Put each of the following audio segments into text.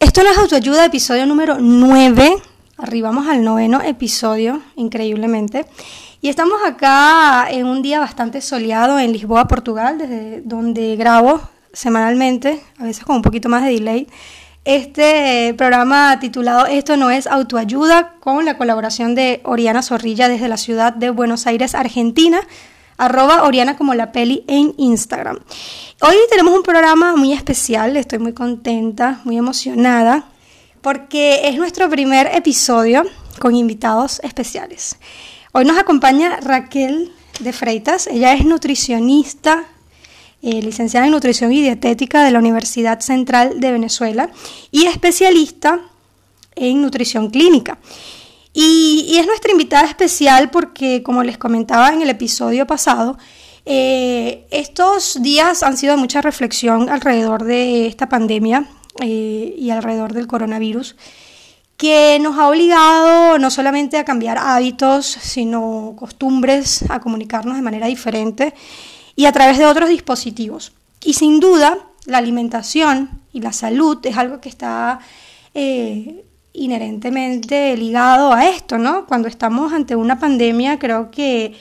Esto no es autoayuda, episodio número 9. Arribamos al noveno episodio, increíblemente. Y estamos acá en un día bastante soleado en Lisboa, Portugal, desde donde grabo semanalmente, a veces con un poquito más de delay, este programa titulado Esto no es autoayuda, con la colaboración de Oriana Zorrilla desde la ciudad de Buenos Aires, Argentina arroba Oriana como la peli en Instagram. Hoy tenemos un programa muy especial, estoy muy contenta, muy emocionada, porque es nuestro primer episodio con invitados especiales. Hoy nos acompaña Raquel de Freitas, ella es nutricionista, eh, licenciada en nutrición y dietética de la Universidad Central de Venezuela y especialista en nutrición clínica. Y, es nuestra invitada especial porque, como les comentaba en el episodio pasado, eh, estos días han sido de mucha reflexión alrededor de esta pandemia eh, y alrededor del coronavirus, que nos ha obligado no solamente a cambiar hábitos, sino costumbres, a comunicarnos de manera diferente y a través de otros dispositivos. Y sin duda, la alimentación y la salud es algo que está eh, inherentemente ligado a esto, ¿no? Cuando estamos ante una pandemia, creo que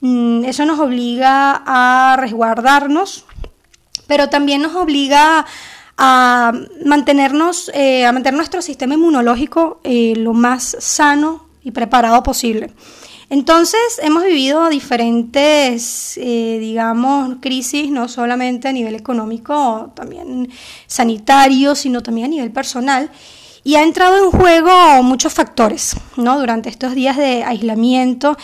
mm, eso nos obliga a resguardarnos, pero también nos obliga a mantenernos, eh, a mantener nuestro sistema inmunológico eh, lo más sano y preparado posible. Entonces hemos vivido diferentes, eh, digamos, crisis, no solamente a nivel económico, también sanitario, sino también a nivel personal. Y ha entrado en juego muchos factores, ¿no? Durante estos días de aislamiento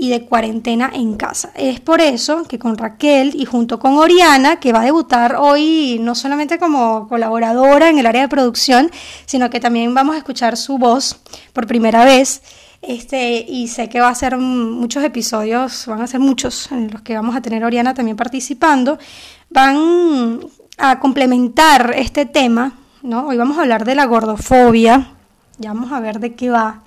y de cuarentena en casa. Es por eso que con Raquel y junto con Oriana, que va a debutar hoy no solamente como colaboradora en el área de producción, sino que también vamos a escuchar su voz por primera vez. Este, y sé que va a ser muchos episodios, van a ser muchos en los que vamos a tener Oriana también participando, van a complementar este tema Hoy vamos a hablar de la gordofobia, ya vamos a ver de qué va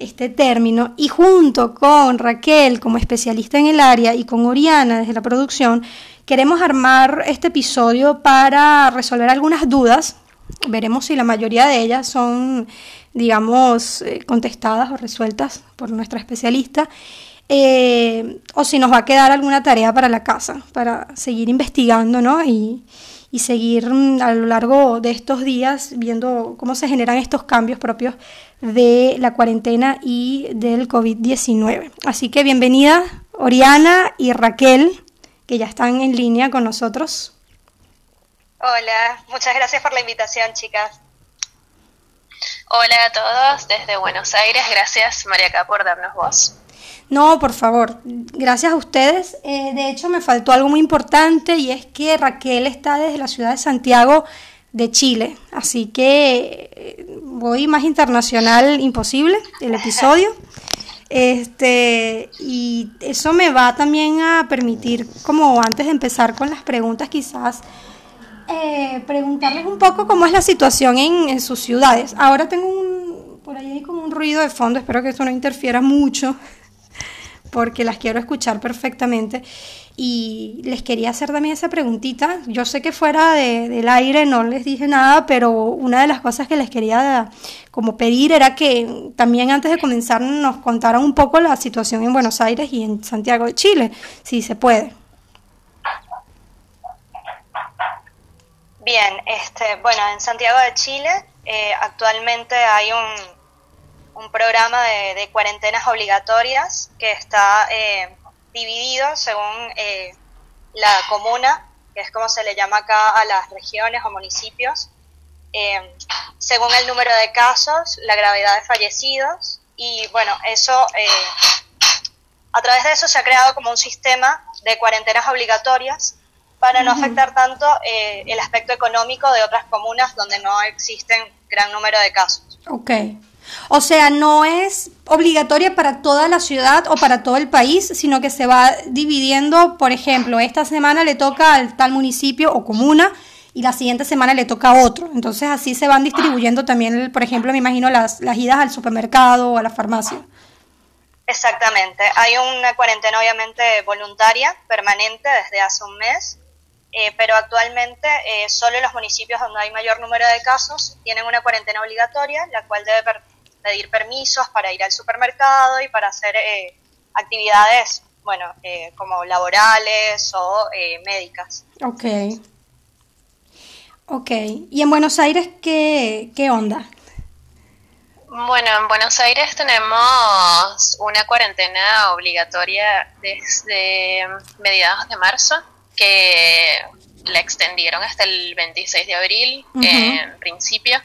este término, y junto con Raquel como especialista en el área y con Oriana desde la producción, queremos armar este episodio para resolver algunas dudas. Veremos si la mayoría de ellas son, digamos, eh, contestadas o resueltas por nuestra especialista. Eh, o si nos va a quedar alguna tarea para la casa, para seguir investigando, ¿no? Y, y seguir mm, a lo largo de estos días viendo cómo se generan estos cambios propios de la cuarentena y del COVID-19. Así que bienvenida Oriana y Raquel, que ya están en línea con nosotros. Hola, muchas gracias por la invitación, chicas. Hola a todos desde Buenos Aires, gracias María por darnos voz. No, por favor, gracias a ustedes. Eh, de hecho, me faltó algo muy importante y es que Raquel está desde la ciudad de Santiago de Chile, así que eh, voy más internacional imposible el episodio. Este, y eso me va también a permitir, como antes de empezar con las preguntas, quizás eh, preguntarles un poco cómo es la situación en, en sus ciudades. Ahora tengo un, por ahí hay como un ruido de fondo, espero que eso no interfiera mucho porque las quiero escuchar perfectamente. Y les quería hacer también esa preguntita. Yo sé que fuera del aire no les dije nada, pero una de las cosas que les quería como pedir era que también antes de comenzar nos contaran un poco la situación en Buenos Aires y en Santiago de Chile, si se puede. Bien, este, bueno, en Santiago de Chile eh, actualmente hay un un programa de, cuarentenas obligatorias que está eh, dividido según eh, la comuna, que es como se le llama acá a las regiones o municipios, eh, según el número de casos, la gravedad de fallecidos y bueno, eso, a través de eso se ha creado como un sistema de cuarentenas obligatorias para no afectar tanto el aspecto económico de otras comunas donde no existen gran número de casos. Okay. O sea, no es obligatoria para toda la ciudad o para todo el país, sino que se va dividiendo, por ejemplo, esta semana le toca al tal municipio o comuna y la siguiente semana le toca a otro. Entonces así se van distribuyendo también, por ejemplo, me imagino las, las idas al supermercado o a la farmacia. Exactamente. Hay una cuarentena obviamente voluntaria, permanente, desde hace un mes, eh, pero actualmente eh, solo los municipios donde hay mayor número de casos tienen una cuarentena obligatoria, la cual debe pedir permisos para ir al supermercado y para hacer eh, actividades, bueno, como laborales o médicas. Ok. Ok. ¿Y en Buenos Aires qué, qué onda? Bueno, en Buenos Aires tenemos una cuarentena obligatoria desde mediados de marzo que la extendieron hasta el 26 de abril en principio.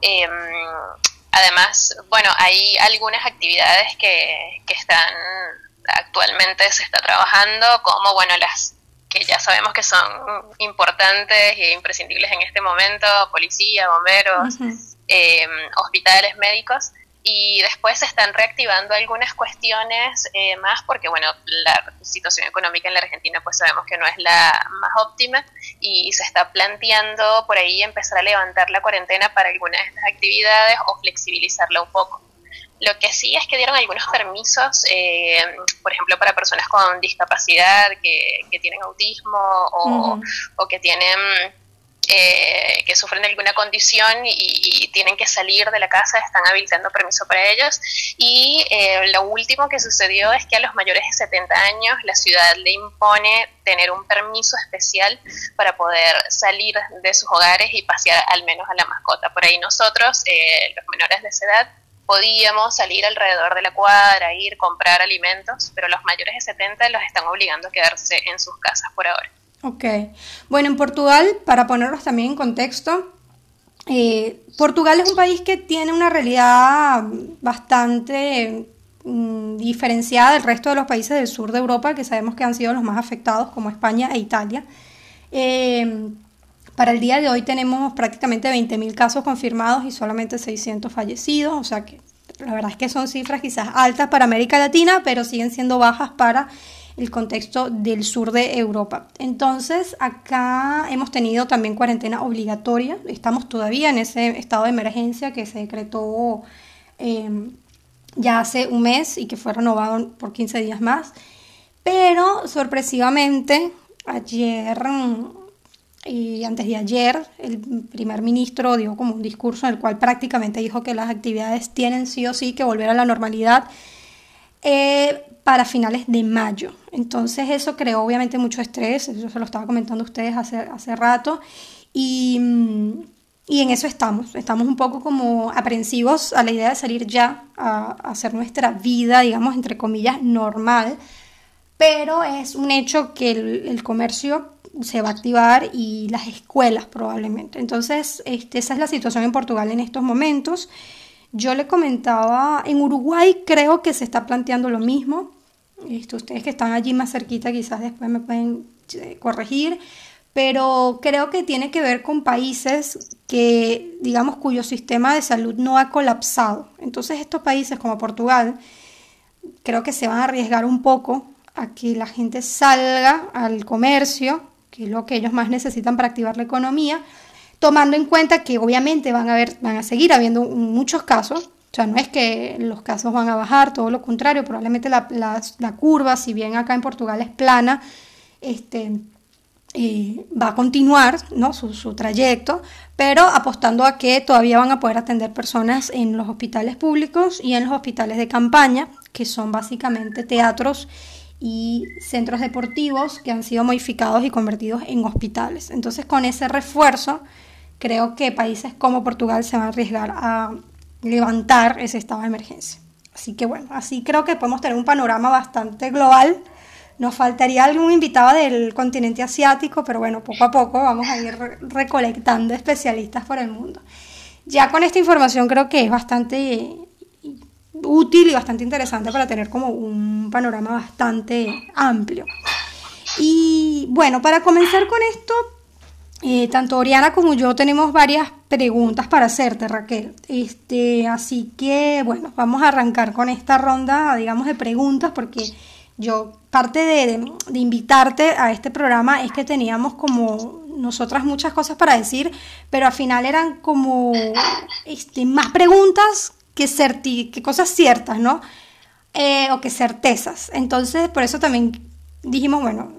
Em, además, bueno, hay algunas actividades que, que están actualmente se está trabajando, como bueno las que ya sabemos que son importantes e imprescindibles en este momento, policía, bomberos, em, hospitales médicos, y después se están reactivando algunas cuestiones eh, más porque bueno la situación económica en la Argentina pues sabemos que no es la más óptima y se está planteando por ahí empezar a levantar la cuarentena para algunas de estas actividades o flexibilizarla un poco. Lo que sí es que dieron algunos permisos eh, por ejemplo para personas con discapacidad que, que tienen autismo o, o que tienen eh, que sufren alguna condición y, tienen que salir de la casa, están habilitando permiso para ellos. Y eh, lo último que sucedió es que a los mayores de 70 años la ciudad le impone tener un permiso especial para poder salir de sus hogares y pasear al menos a la mascota. Por ahí nosotros, eh, los menores de esa edad, podíamos salir alrededor de la cuadra, ir, comprar alimentos, pero los mayores de 70 los están obligando a quedarse en sus casas por ahora. Ok. Bueno, en Portugal, para ponerlos también en contexto, eh, Portugal es un país que tiene una realidad bastante mm, diferenciada del resto de los países del sur de Europa, que sabemos que han sido los más afectados, como España e Italia. Eh, para el día de hoy tenemos prácticamente 20.000 casos confirmados y solamente 600 fallecidos, o sea que la verdad es que son cifras quizás altas para América Latina, pero siguen siendo bajas para el contexto del sur de Europa. Entonces, acá hemos tenido también cuarentena obligatoria. Estamos todavía en ese estado de emergencia que se decretó em, ya hace un mes y que fue renovado por 15 días más. Pero sorpresivamente, ayer y antes de ayer, el primer ministro dio como un discurso en el cual prácticamente dijo que las actividades tienen sí o sí que volver a la normalidad. Eh, para finales de mayo. Entonces eso creó obviamente mucho estrés, yo se lo estaba comentando a ustedes hace, hace rato, y, y, en eso estamos, estamos un poco como aprensivos a la idea de salir ya a, hacer nuestra vida, digamos, entre comillas, normal, pero es un hecho que el, comercio se va a activar y las escuelas probablemente. Entonces, este, esa es la situación en Portugal en estos momentos. Yo le comentaba, en Uruguay creo que se está planteando lo mismo. Esto, ustedes que están allí más cerquita quizás después me pueden eh, corregir, pero creo que tiene que ver con países que, digamos, cuyo sistema de salud no ha colapsado. Entonces estos países como Portugal creo que se van a arriesgar un poco a que la gente salga al comercio, que es lo que ellos más necesitan para activar la economía, tomando en cuenta que obviamente van a, haber, van a seguir habiendo muchos casos, o sea, no es que los casos van a bajar, todo lo contrario, probablemente la, curva, si bien acá en Portugal es plana, este, eh, va a continuar ¿no? su, su, trayecto, pero apostando a que todavía van a poder atender personas en los hospitales públicos y en los hospitales de campaña, que son básicamente teatros y centros deportivos que han sido modificados y convertidos en hospitales. Entonces, con ese refuerzo, creo que países como Portugal se van a arriesgar a levantar ese estado de emergencia. Así que bueno, así creo que podemos tener un panorama bastante global. Nos faltaría algún invitado del continente asiático, pero bueno, poco a poco vamos a ir recolectando especialistas por el mundo. Ya con esta información creo que es bastante útil y bastante interesante para tener como un panorama bastante amplio. Y bueno, para comenzar con esto, eh, tanto Oriana como yo tenemos varias preguntas para hacerte, Raquel. Este, así que, bueno, vamos a arrancar con esta ronda, digamos, de preguntas, porque yo, parte de, invitarte a este programa es que teníamos como nosotras muchas cosas para decir, pero al final eran como este, más preguntas que, que cosas ciertas, ¿no? Eh, o que certezas. Entonces, por eso también dijimos, bueno,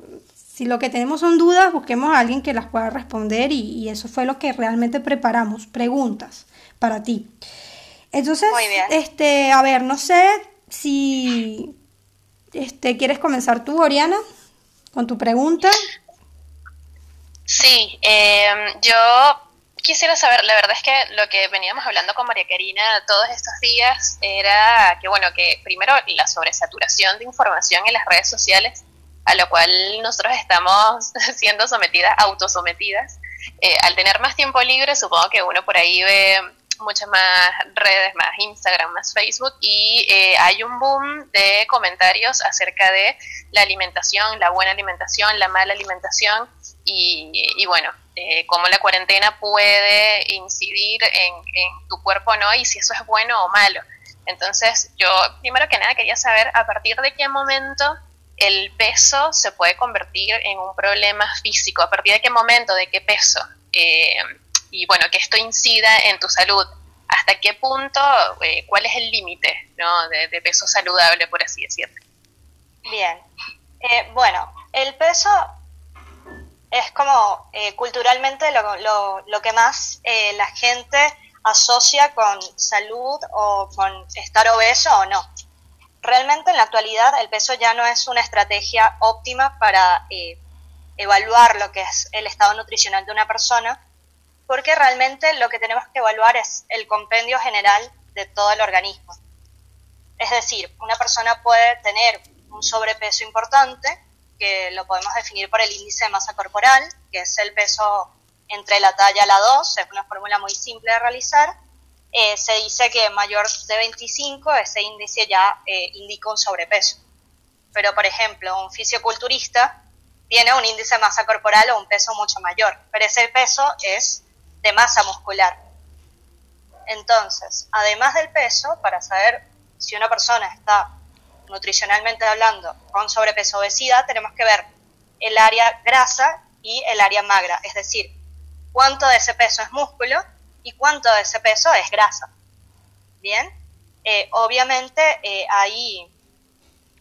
si lo que tenemos son dudas, busquemos a alguien que las pueda responder y, eso fue lo que realmente preparamos, preguntas para ti. Entonces, este, a ver, no sé si este, ¿quieres comenzar tú, Oriana, con tu pregunta? Sí, em, yo quisiera saber, la verdad es que lo que veníamos hablando con María Karina todos estos días era que, bueno, que primero la sobresaturación de información en las redes sociales, a lo cual nosotros estamos siendo sometidas, autosometidas. Eh, al tener más tiempo libre, supongo que uno por ahí ve muchas más redes, más Instagram, más Facebook, y eh, hay un boom de comentarios acerca de la alimentación, la buena alimentación, la mala alimentación, y, bueno, eh, cómo la cuarentena puede incidir en, tu cuerpo no y si eso es bueno o malo. Entonces, yo primero que nada quería saber a partir de qué momento el peso se puede convertir en un problema físico, a partir de qué momento, de qué peso. Eh, y bueno, que esto incida en tu salud. ¿Hasta qué punto, eh, cuál es el límite ¿no? de, peso saludable, por así decirlo? Bien, eh, bueno, el peso es como eh, culturalmente lo, lo, que más la gente asocia con salud o con estar obeso o no. Realmente en la actualidad el peso ya no es una estrategia óptima para evaluar lo que es el estado nutricional de una persona, porque realmente lo que tenemos que evaluar es el compendio general de todo el organismo. Es decir, una persona puede tener un sobrepeso importante, que lo podemos definir por el índice de masa corporal, que es el peso entre la talla a la 2, es una fórmula muy simple de realizar. Eh, se dice que mayor de 25 ese índice ya eh, indica un sobrepeso. Pero, por ejemplo, un fisioculturista tiene un índice de masa corporal o un peso mucho mayor, pero ese peso es de masa muscular. Entonces, además del peso, para saber si una persona está nutricionalmente hablando con sobrepeso o obesidad, tenemos que ver el área grasa y el área magra, es decir, cuánto de ese peso es músculo y cuánto de ese peso es grasa. Bien, eh, obviamente eh, hay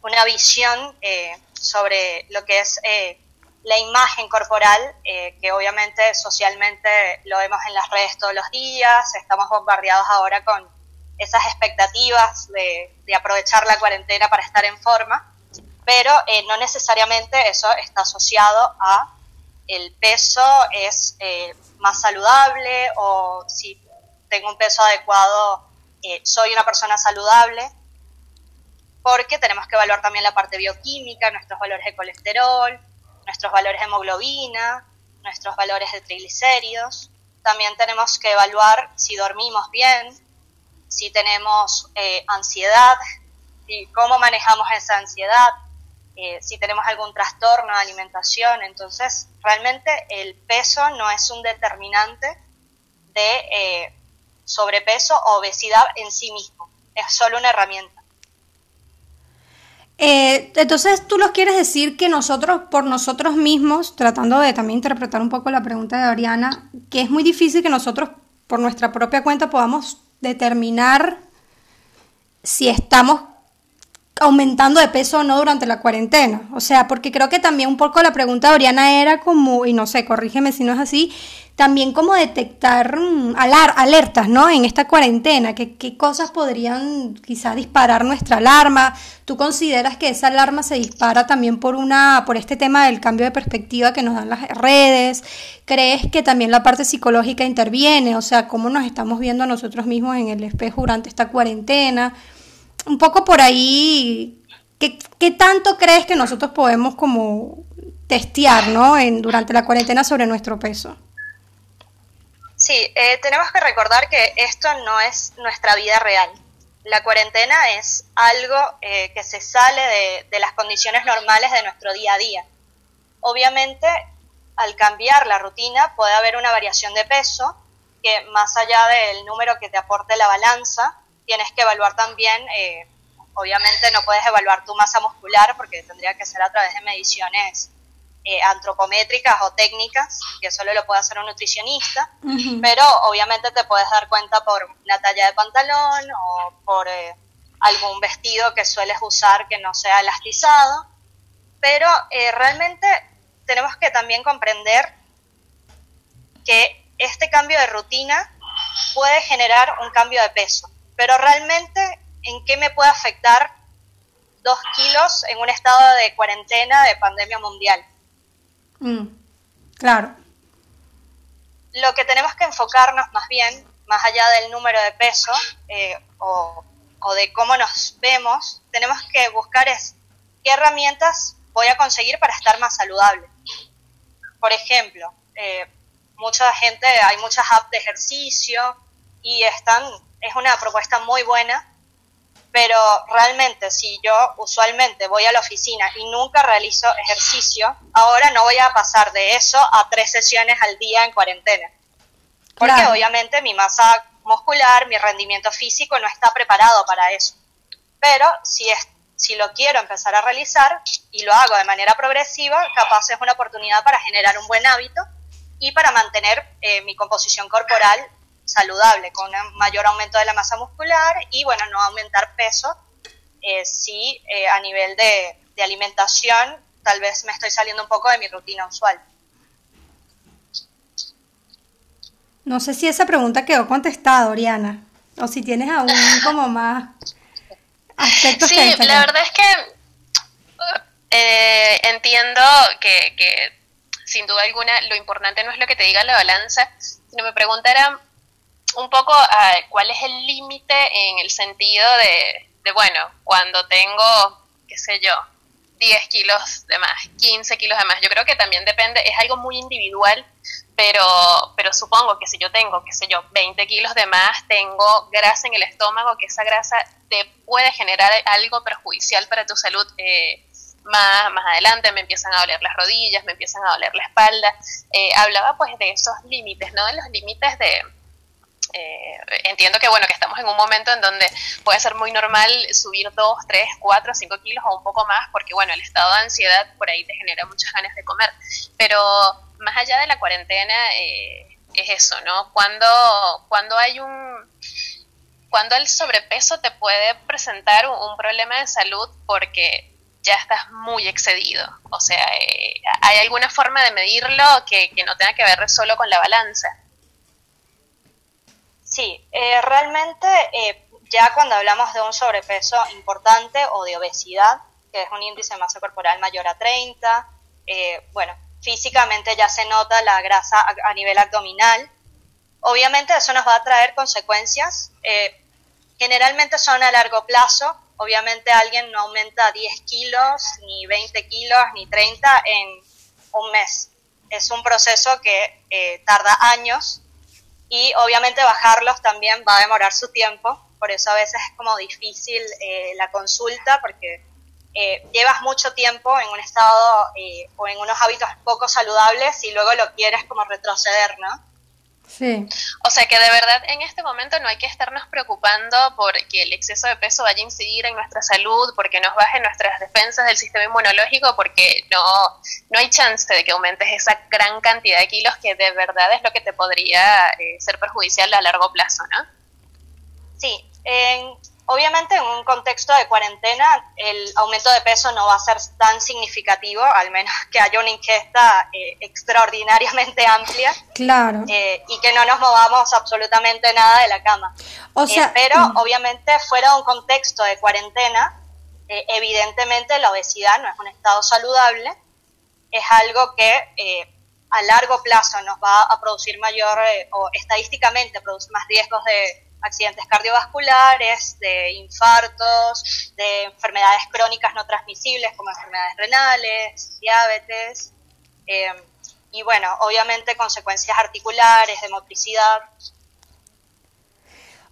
una visión eh, sobre lo que es la imagen corporal, eh, que obviamente socialmente lo vemos en las redes todos los días, estamos bombardeados ahora con esas expectativas de, aprovechar la cuarentena para estar en forma, pero eh, no necesariamente eso está asociado a el peso es eh, más saludable o si tengo un peso adecuado soy una persona saludable, porque tenemos que evaluar también la parte bioquímica, nuestros valores de colesterol, nuestros valores de hemoglobina, nuestros valores de triglicéridos. También tenemos que evaluar si dormimos bien, si tenemos eh, ansiedad, y cómo manejamos esa ansiedad, eh, si tenemos algún trastorno de alimentación. Entonces, realmente el peso no es un determinante de eh, sobrepeso o obesidad en sí mismo, es solo una herramienta. Eh, entonces, tú los quieres decir que nosotros, por nosotros mismos, tratando de también interpretar un poco la pregunta de Oriana, que es muy difícil que nosotros, por nuestra propia cuenta, podamos determinar si estamos aumentando de peso o no durante la cuarentena. O sea, porque creo que también un poco la pregunta de Oriana era como, y no sé, corrígeme si no es así, también como detectar mm, alertas, ¿no? En esta cuarentena, ¿qué, ¿qué, cosas podrían quizá disparar nuestra alarma? ¿Tú consideras que esa alarma se dispara también por una, por este tema del cambio de perspectiva que nos dan las redes? ¿Crees que también la parte psicológica interviene? O sea, ¿cómo nos estamos viendo a nosotros mismos en el espejo durante esta cuarentena? Un poco por ahí, ¿qué, qué tanto crees que nosotros podemos como testear, ¿no? En, durante la cuarentena sobre nuestro peso. Sí, eh, tenemos que recordar que esto no es nuestra vida real. La cuarentena es algo eh, que se sale de, las condiciones normales de nuestro día a día. Obviamente, al cambiar la rutina puede haber una variación de peso, que más allá del número que te aporte la balanza, tienes que evaluar también, eh, obviamente no puedes evaluar tu masa muscular porque tendría que ser a través de mediciones eh, antropométricas o técnicas, que solo lo puede hacer un nutricionista, pero obviamente te puedes dar cuenta por la talla de pantalón o por eh, algún vestido que sueles usar que no sea elastizado, pero eh, realmente tenemos que también comprender que este cambio de rutina puede generar un cambio de peso, pero realmente en qué me puede afectar dos kilos en un estado de cuarentena de pandemia mundial. Mm, claro. Lo que tenemos que enfocarnos más bien, más allá del número de peso eh, o, o de cómo nos vemos, tenemos que buscar es qué herramientas voy a conseguir para estar más saludable. Por ejemplo, eh, mucha gente, hay muchas apps de ejercicio y están, es una propuesta muy buena, pero realmente si yo usualmente voy a la oficina y nunca realizo ejercicio, ahora no voy a pasar de eso a tres sesiones al día en cuarentena. Porque obviamente mi masa muscular, mi rendimiento físico no está preparado para eso. Pero si, es, si lo quiero empezar a realizar y lo hago de manera progresiva, capaz es una oportunidad para generar un buen hábito y para mantener eh, mi composición corporal saludable, con un mayor aumento de la masa muscular y, bueno, no aumentar peso. Eh, sí, eh, a nivel de, de alimentación, tal vez me estoy saliendo un poco de mi rutina usual. No sé si esa pregunta quedó contestada, Oriana, o si tienes aún como más aspectos. Sí, la verdad es que eh, entiendo que, que sin duda alguna, lo importante no es lo que te diga la balanza, sino me preguntará un poco uh, cuál es el límite en el sentido de, de, bueno, cuando tengo, qué sé yo, 10 kilos de más, 15 kilos de más. Yo creo que también depende, es algo muy individual, pero, pero supongo que si yo tengo, qué sé yo, 20 kilos de más, tengo grasa en el estómago, que esa grasa te puede generar algo perjudicial para tu salud. Eh, más, más adelante me empiezan a doler las rodillas, me empiezan a doler la espalda. Eh, hablaba pues de esos límites, ¿no? De los límites de... Eh, entiendo que bueno, que estamos en un momento en donde puede ser muy normal subir 2, 3, 4, 5 kilos o un poco más, porque bueno, el estado de ansiedad por ahí te genera muchas ganas de comer. Pero más allá de la cuarentena, eh, es eso, ¿no? Cuando, cuando hay un cuando el sobrepeso te puede presentar un, problema de salud porque ya estás muy excedido. O sea, eh, ¿hay alguna forma de medirlo que, no tenga que ver solo con la balanza? Sí, eh, realmente eh, ya cuando hablamos de un sobrepeso importante o de obesidad, que es un índice de masa corporal mayor a 30, bueno, físicamente ya se nota la grasa a, nivel abdominal. Obviamente eso nos va a traer consecuencias, generalmente son a largo plazo, Obviamente alguien no aumenta 10 kilos, ni 20 kilos, ni 30 en un mes. Es un proceso que eh, tarda años y obviamente bajarlos también va a demorar su tiempo. Por eso a veces es como difícil eh, la consulta porque eh, llevas mucho tiempo en un estado o en unos hábitos poco saludables y luego lo quieres como retroceder, ¿no? Sí. O sea que de verdad en este momento no hay que estarnos preocupando porque el exceso de peso vaya a incidir en nuestra salud, porque nos baje nuestras defensas del sistema inmunológico, porque no, no hay chance de que aumentes esa gran cantidad de kilos que de verdad es lo que te podría eh, ser perjudicial a largo plazo, ¿no? Sí, Obviamente en un contexto de cuarentena el aumento de peso no va a ser tan significativo, al menos que haya una ingesta eh, extraordinariamente amplia. Claro. Eh, y que no nos movamos absolutamente nada de la cama. O sea, eh, pero mm. obviamente fuera de un contexto de cuarentena, evidentemente la obesidad no es un estado saludable, es algo que a largo plazo nos va a producir mayor, o estadísticamente produce más riesgos de accidentes cardiovasculares, de infartos, de enfermedades crónicas no transmisibles como enfermedades renales, diabetes, eh, y bueno, obviamente consecuencias articulares, de motricidad.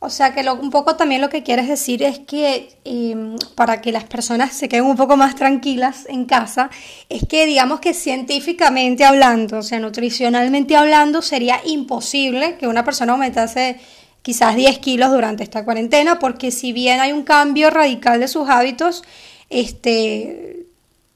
O sea que lo, un poco también lo que quieres decir es que em, para que las personas se queden un poco más tranquilas en casa, es que digamos que científicamente hablando, o sea, nutricionalmente hablando, sería imposible que una persona aumentase quizás 10 kilos durante esta cuarentena, porque si bien hay un cambio radical de sus hábitos, este,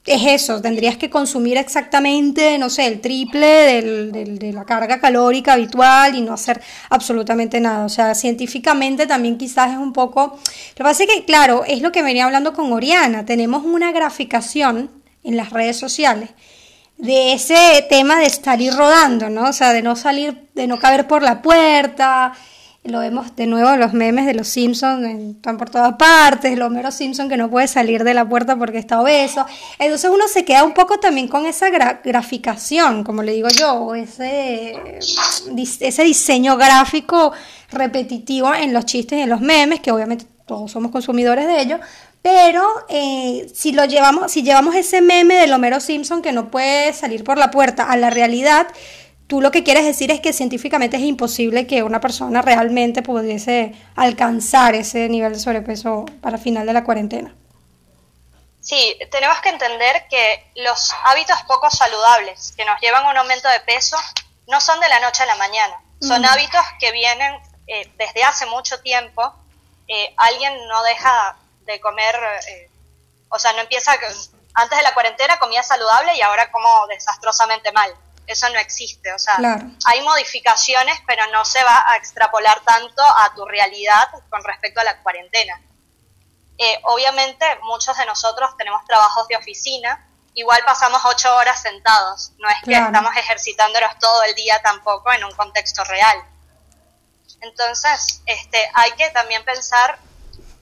es eso, tendrías que consumir exactamente, no sé, el triple de la carga calórica habitual y no hacer absolutamente nada. O sea, científicamente también quizás es un poco... Lo que pasa es que, claro, es lo que venía hablando con Oriana, tenemos una graficación en las redes sociales de ese tema de salir rodando, ¿no? O sea, de no salir, de no caber por la puerta. Lo vemos de nuevo los memes de los Simpsons, están por todas partes, el Homero Simpson que no puede salir de la puerta porque está obeso. Entonces uno se queda un poco también con esa graficación, como le digo yo, ese, ese diseño gráfico repetitivo en los chistes y en los memes, que obviamente todos somos consumidores de ellos, pero eh, si lo llevamos, si llevamos ese meme del Homero Simpson que no puede salir por la puerta a la realidad, tú lo que quieres decir es que científicamente es imposible que una persona realmente pudiese alcanzar ese nivel de sobrepeso para final de la cuarentena. Sí, tenemos que entender que los hábitos poco saludables que nos llevan a un aumento de peso no son de la noche a la mañana, son mm. hábitos que vienen eh, desde hace mucho tiempo. Eh, alguien no deja de comer, eh, o sea, no empieza, antes de la cuarentena comía saludable y ahora como desastrosamente mal eso no existe. O sea, hay modificaciones, pero no se va a extrapolar tanto a tu realidad con respecto a la cuarentena. Eh, obviamente, muchos de nosotros tenemos trabajos de oficina, igual pasamos ocho horas sentados, no es que estamos ejercitándonos todo el día tampoco en un contexto real. Entonces, este, hay que también pensar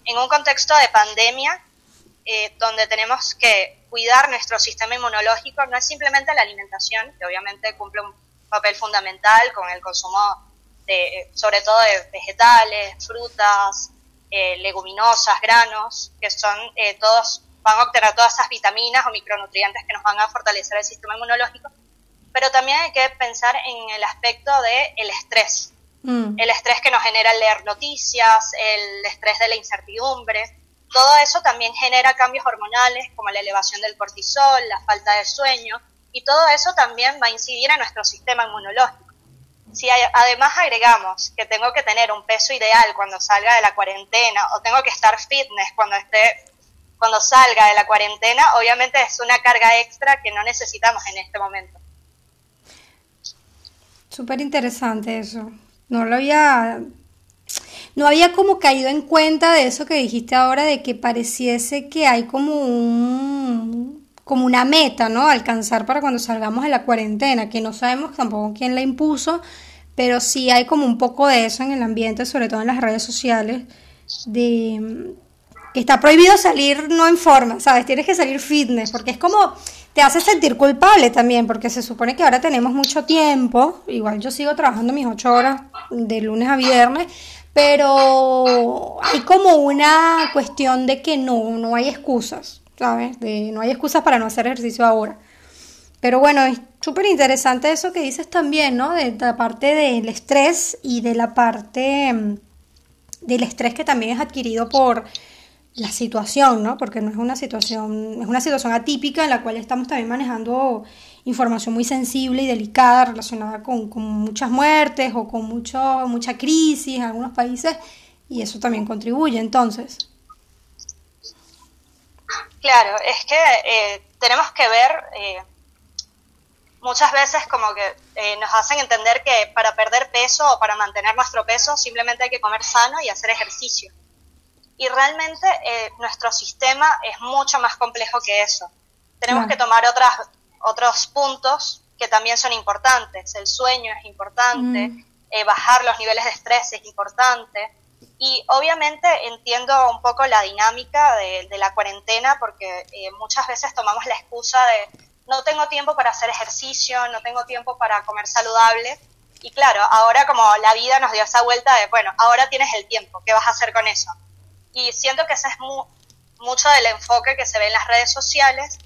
en un contexto de pandemia eh, donde tenemos que cuidar nuestro sistema inmunológico no es simplemente la alimentación, que obviamente cumple un papel fundamental con el consumo de, sobre todo de vegetales, frutas, eh, leguminosas, granos, que son eh, todos, van a obtener todas esas vitaminas o micronutrientes que nos van a fortalecer el sistema inmunológico, pero también hay que pensar en el aspecto del el estrés, mm. el estrés que nos genera leer noticias, el estrés de la incertidumbre, todo eso también genera cambios hormonales como la elevación del cortisol, la falta de sueño y todo eso también va a incidir en nuestro sistema inmunológico. Si además agregamos que tengo que tener un peso ideal cuando salga de la cuarentena o tengo que estar fitness cuando esté cuando salga de la cuarentena, obviamente es una carga extra que no necesitamos en este momento. Súper interesante eso. No lo había no había como caído en cuenta de eso que dijiste ahora, de que pareciese que hay como un como una meta, ¿no? Alcanzar para cuando salgamos de la cuarentena, que no sabemos tampoco quién la impuso, pero sí hay como un poco de eso en el ambiente, sobre todo en las redes sociales, de que está prohibido salir no en forma, ¿sabes? Tienes que salir fitness, porque es como, te hace sentir culpable también, porque se supone que ahora tenemos mucho tiempo, igual yo sigo trabajando mis ocho horas de lunes a viernes, pero hay como una cuestión de que no, no hay excusas, ¿sabes? De, no hay excusas para no hacer ejercicio ahora. Pero bueno, es súper interesante eso que dices también, ¿no? De la parte del estrés y de la parte mm, del estrés que también es adquirido por la situación, ¿no? Porque no es una situación, es una situación atípica en la cual estamos también manejando información muy sensible y delicada relacionada con, muchas muertes o con mucho, mucha crisis en algunos países y eso también contribuye entonces. Claro, es que eh, tenemos que ver eh, muchas veces como que eh, nos hacen entender que para perder peso o para mantener nuestro peso simplemente hay que comer sano y hacer ejercicio. Y realmente nuestro sistema es mucho más complejo que eso. Tenemos que tomar otras otros puntos que también son importantes. El sueño es importante, mm. eh, bajar los niveles de estrés es importante. Y obviamente entiendo un poco la dinámica de, la cuarentena porque eh, muchas veces tomamos la excusa de no tengo tiempo para hacer ejercicio, no tengo tiempo para comer saludable. Y claro, ahora como la vida nos dio esa vuelta de, bueno, ahora tienes el tiempo, ¿qué vas a hacer con eso? Y siento que ese es mucho del enfoque que se ve en las redes sociales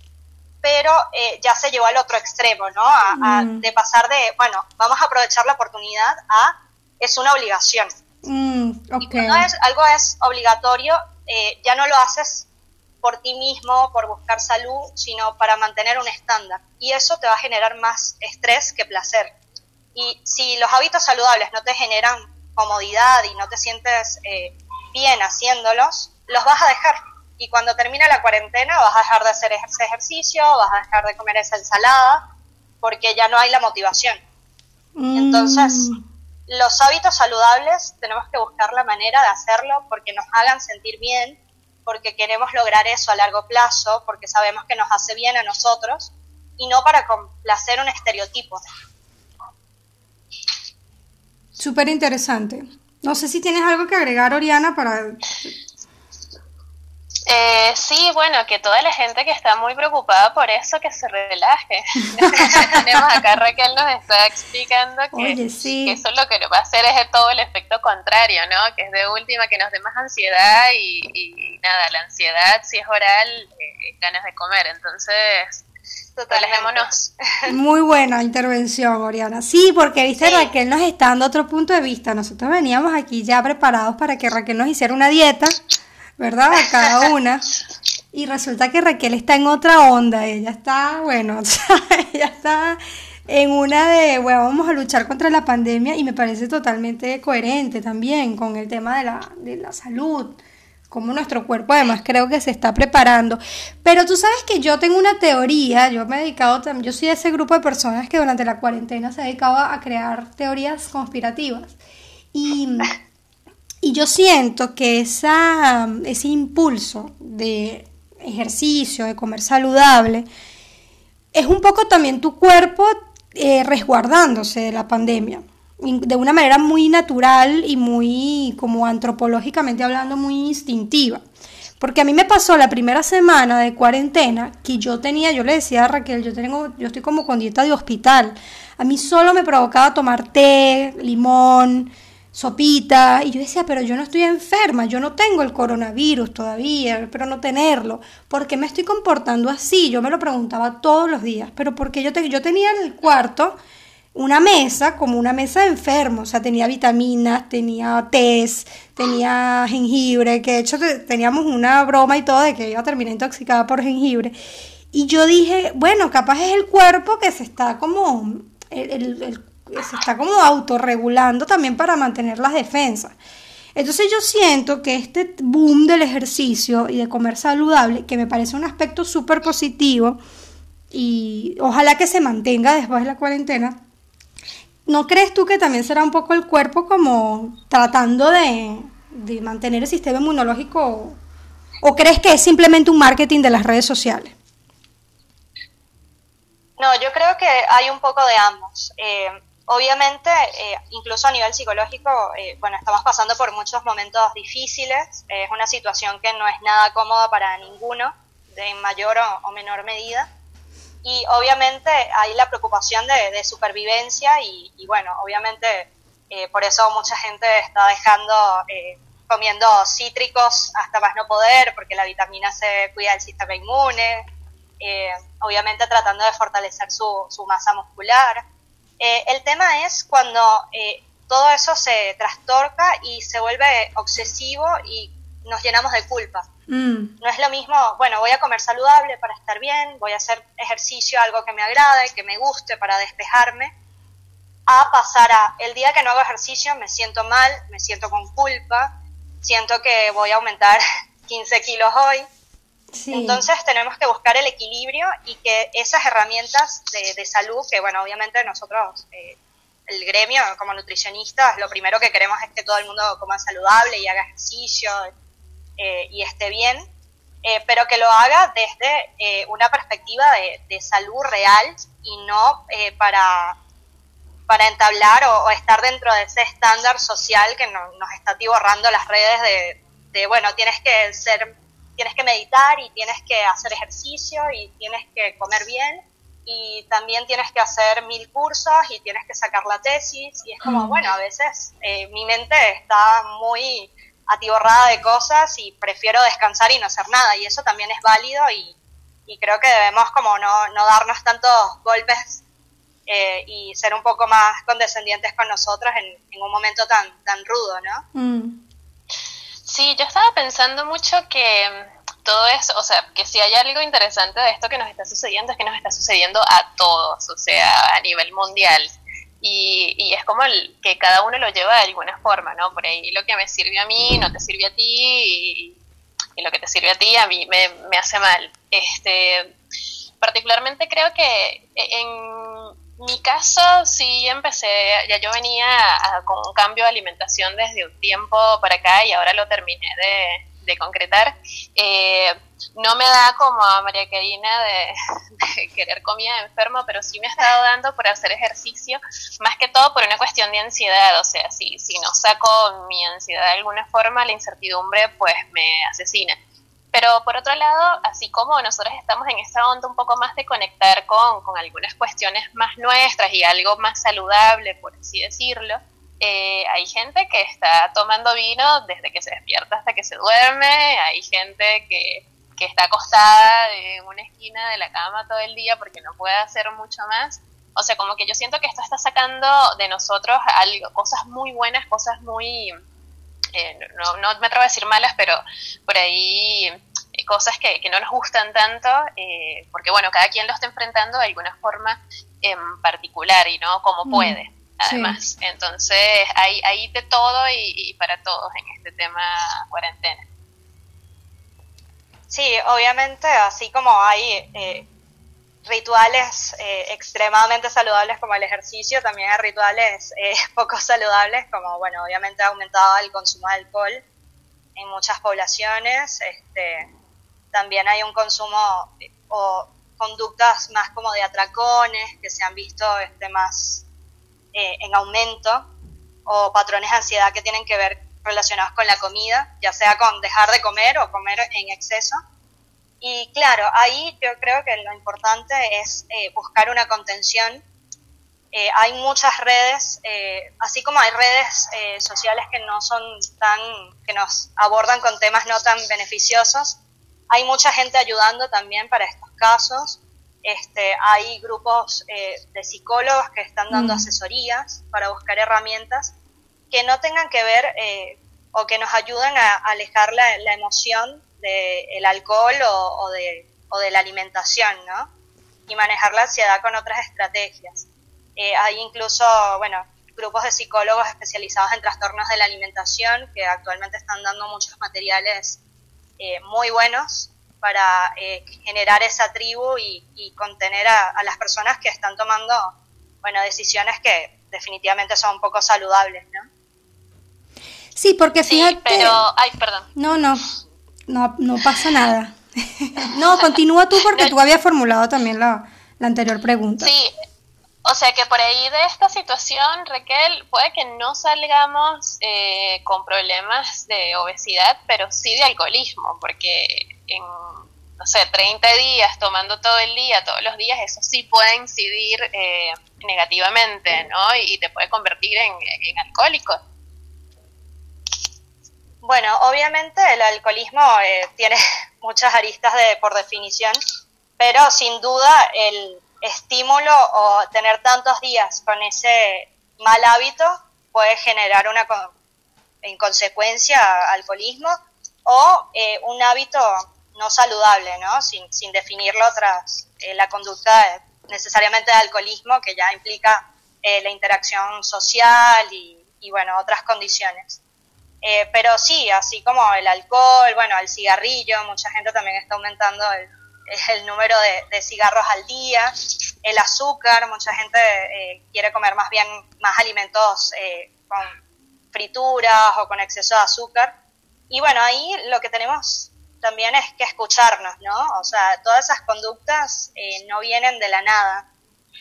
pero eh, ya se llevó al otro extremo, ¿no? Mm. de pasar de, bueno, vamos a aprovechar la oportunidad a, es una obligación. Mm, y cuando es, algo es obligatorio, eh, ya no lo haces por ti mismo, por buscar salud, sino para mantener un estándar. Y eso te va a generar más estrés que placer. Y si los hábitos saludables no te generan comodidad y no te sientes eh, bien haciéndolos, los vas a dejar y cuando termina la cuarentena vas a dejar de hacer ese ejercicio, vas a dejar de comer esa ensalada, porque ya no hay la motivación. Mm. Entonces, los hábitos saludables tenemos que buscar la manera de hacerlo porque nos hagan sentir bien, porque queremos lograr eso a largo plazo, porque sabemos que nos hace bien a nosotros, y no para complacer un estereotipo. Súper interesante. No sé si tienes algo que agregar, Oriana, para eh, sí, bueno, que toda la gente que está muy preocupada por eso, que se relaje. Tenemos acá Raquel nos está explicando que, eso lo que va a hacer es todo el efecto contrario, ¿no? Que es de última que nos dé más ansiedad y, nada, la ansiedad si es oral, eh, ganas de comer. Entonces, alejémonos. Muy buena intervención, Oriana. Sí, porque viste, Raquel nos está dando otro punto de vista. Nosotros veníamos aquí ya preparados para que Raquel nos hiciera una dieta ¿verdad? A cada una. Y resulta que Raquel está en otra onda, ella está, bueno, ella está en una de, bueno, vamos a luchar contra la pandemia y me parece totalmente coherente también con el tema de la, de la salud, como nuestro cuerpo además creo que se está preparando. Pero tú sabes que yo tengo una teoría, yo me he dedicado, yo soy de ese grupo de personas que durante la cuarentena se ha dedicado a crear teorías conspirativas. Y y yo siento que esa, ese impulso de ejercicio, de comer saludable, es un poco también tu cuerpo eh, resguardándose de la pandemia, de una manera muy natural y muy, como antropológicamente hablando, muy instintiva. Porque a mí me pasó la primera semana de cuarentena que yo tenía, yo le decía a Raquel, yo tengo, yo estoy como con dieta de hospital. A mí solo me provocaba tomar té, limón, sopita, y yo decía, pero yo no estoy enferma, yo no tengo el coronavirus todavía, pero no tenerlo, ¿por qué me estoy comportando así? Yo me lo preguntaba todos los días, pero porque yo, te, yo tenía en el cuarto una mesa como una mesa de enfermo, o sea, tenía vitaminas, tenía tés, tenía jengibre, que de hecho teníamos una broma y todo de que iba a terminar intoxicada por jengibre. Y yo dije, bueno, capaz es el cuerpo que se está como, se está como autorregulando también para mantener las defensas. Entonces yo siento que este boom del ejercicio y de comer saludable, que me parece un aspecto súper positivo y ojalá que se mantenga después de la cuarentena, ¿no crees tú que también será un poco el cuerpo como tratando de, de mantener el sistema inmunológico o crees que es simplemente un marketing de las redes sociales? No, yo creo que hay un poco de ambos. Eh, Obviamente, eh, incluso a nivel psicológico, eh, bueno, estamos pasando por muchos momentos difíciles, es una situación que no es nada cómoda para ninguno, de mayor o, menor medida, y obviamente hay la preocupación de, supervivencia y, bueno, obviamente eh, por eso mucha gente está dejando, comiendo cítricos hasta más no poder, porque la vitamina C cuida el sistema inmune, obviamente tratando de fortalecer su masa muscular. Eh, el tema es cuando eh, todo eso se trastorca y se vuelve obsesivo y nos llenamos de culpa. Mm. No es lo mismo, bueno, voy a comer saludable para estar bien, voy a hacer ejercicio, algo que me agrade, que me guste para despejarme, a pasar a el día que no hago ejercicio me siento mal, me siento con culpa, siento que voy a aumentar 15 kilos hoy, entonces tenemos que buscar el equilibrio y que esas herramientas de, salud, que bueno, obviamente nosotros, eh, el gremio como nutricionistas, lo primero que queremos es que todo el mundo coma saludable y haga ejercicio eh, y esté bien, eh, pero que lo haga desde una perspectiva de, salud real y no para, para entablar o, estar dentro de ese estándar social que nos está atiborrando las redes de, de, bueno, tienes que ser tienes que meditar y tienes que hacer ejercicio y tienes que comer bien y también tienes que hacer mil cursos y tienes que sacar la tesis y es como, bueno, a veces eh, mi mente está muy atiborrada de cosas y prefiero descansar y no hacer nada y eso también es válido y, creo que debemos como no, no darnos tantos golpes eh, y ser un poco más condescendientes con nosotros en, un momento tan, tan rudo, ¿no? Mm. Sí, yo estaba pensando mucho que mm, todo eso, o sea, que si hay algo interesante de esto que nos está sucediendo es que nos está sucediendo a todos, o sea, a nivel mundial. Y, y es como el, que cada uno lo lleva de alguna forma, ¿no? Por ahí lo que me sirve a mí no te sirve a ti y, y lo que te sirve a ti a mí me, me hace mal. Este, particularmente creo que en mi caso sí empecé, ya yo venía con un cambio de alimentación desde un tiempo para acá y ahora lo terminé de concretar. Eh, no me da como a María Karina de, querer comida enfermo, pero sí me ha estado dando por hacer ejercicio, más que todo por una cuestión de ansiedad, o sea, si, si no saco mi ansiedad de alguna forma, la incertidumbre pues me asesina. Pero por otro lado, así como nosotros estamos en esta onda un poco más de conectar con, con algunas cuestiones más nuestras y algo más saludable, por así decirlo, eh, hay gente que está tomando vino desde que se despierta hasta que se duerme, hay gente que, que está acostada en una esquina de la cama todo el día porque no puede hacer mucho más. O sea, como que yo siento que esto está sacando de nosotros algo, cosas muy buenas, cosas muy, eh, no, no me atrevo a decir malas, pero por ahí eh, cosas que, que no nos gustan tanto, porque bueno, cada quien lo está enfrentando de alguna forma en particular y no como mm. puede además. Entonces, hay, hay de todo y, para todos en este tema cuarentena. Sí, obviamente, así como hay eh, rituales eh, extremadamente saludables como el ejercicio, también hay rituales eh, poco saludables como, bueno, obviamente ha aumentado el consumo de alcohol en muchas poblaciones. Este, también hay un consumo o conductas más como de atracones que se han visto este, más eh, en aumento o patrones de ansiedad que tienen que ver relacionados con la comida, ya sea con dejar de comer o comer en exceso. Y claro, ahí yo creo que lo importante es eh, buscar una contención. Eh, hay muchas redes, así como hay redes sociales que no son tan, que nos abordan con temas no tan beneficiosos, hay mucha gente ayudando también para estos casos. Este, hay grupos eh, de psicólogos que están dando mm. asesorías para buscar herramientas que no tengan que ver eh, o que nos ayuden a, alejar la, emoción del alcohol o, de, o, de, la alimentación, ¿no? Y manejar la ansiedad con otras estrategias. Eh, hay incluso, bueno, grupos de psicólogos especializados en trastornos de la alimentación que actualmente están dando muchos materiales muy buenos para eh, generar esa tribu y, contener a, las personas que están tomando bueno, decisiones que definitivamente son un poco saludables, ¿no? Sí, porque fíjate... pero... Ay, perdón. No, no, no, no pasa nada. no, continúa tú porque tú habías formulado también la, la anterior pregunta. Sí, o sea que por ahí de esta situación, Raquel, puede que no salgamos eh, con problemas de obesidad, pero sí de alcoholismo, porque en no sé, 30 días tomando todo el día, todos los días, eso sí puede incidir eh, negativamente, ¿no? Y te puede convertir en, alcohólico. Bueno, obviamente el alcoholismo eh, tiene muchas aristas de, por definición, pero sin duda el estímulo o tener tantos días con ese mal hábito puede generar una en consecuencia alcoholismo o eh, un hábito no saludable, ¿no? Sin, sin definirlo tras eh, la conducta necesariamente de alcoholismo, que ya implica eh, la interacción social y, bueno, otras condiciones. Eh, pero sí, así como el alcohol, bueno, el cigarrillo, mucha gente también está aumentando el, el número de, cigarros al día, el azúcar, mucha gente quiere comer más bien más alimentos con frituras o con exceso de azúcar. Y bueno, ahí lo que tenemos también es que escucharnos, ¿no? O sea, todas esas conductas eh, no vienen de la nada,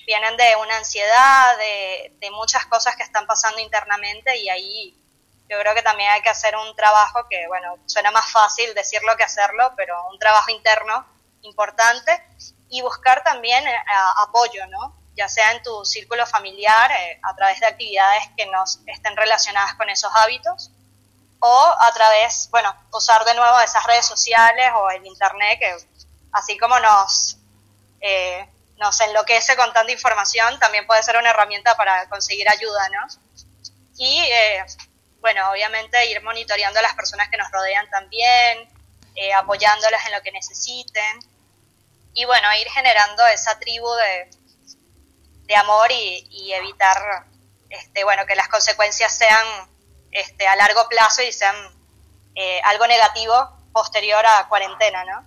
vienen de una ansiedad, de, de, muchas cosas que están pasando internamente y ahí yo creo que también hay que hacer un trabajo que, bueno, suena más fácil decirlo que hacerlo, pero un trabajo interno importante y buscar también eh, apoyo, ¿no? Ya sea en tu círculo familiar, eh, a través de actividades que nos estén relacionadas con esos hábitos, o a través, bueno, usar de nuevo esas redes sociales o el internet que así como nos, eh, nos enloquece con tanta información, también puede ser una herramienta para conseguir ayuda, ¿no? Y, eh, bueno, obviamente ir monitoreando a las personas que nos rodean también, eh, apoyándolas en lo que necesiten y, bueno, ir generando esa tribu de, de amor y, y evitar, este, bueno, que las consecuencias sean este, a largo plazo y sean eh, algo negativo posterior a cuarentena, ¿no?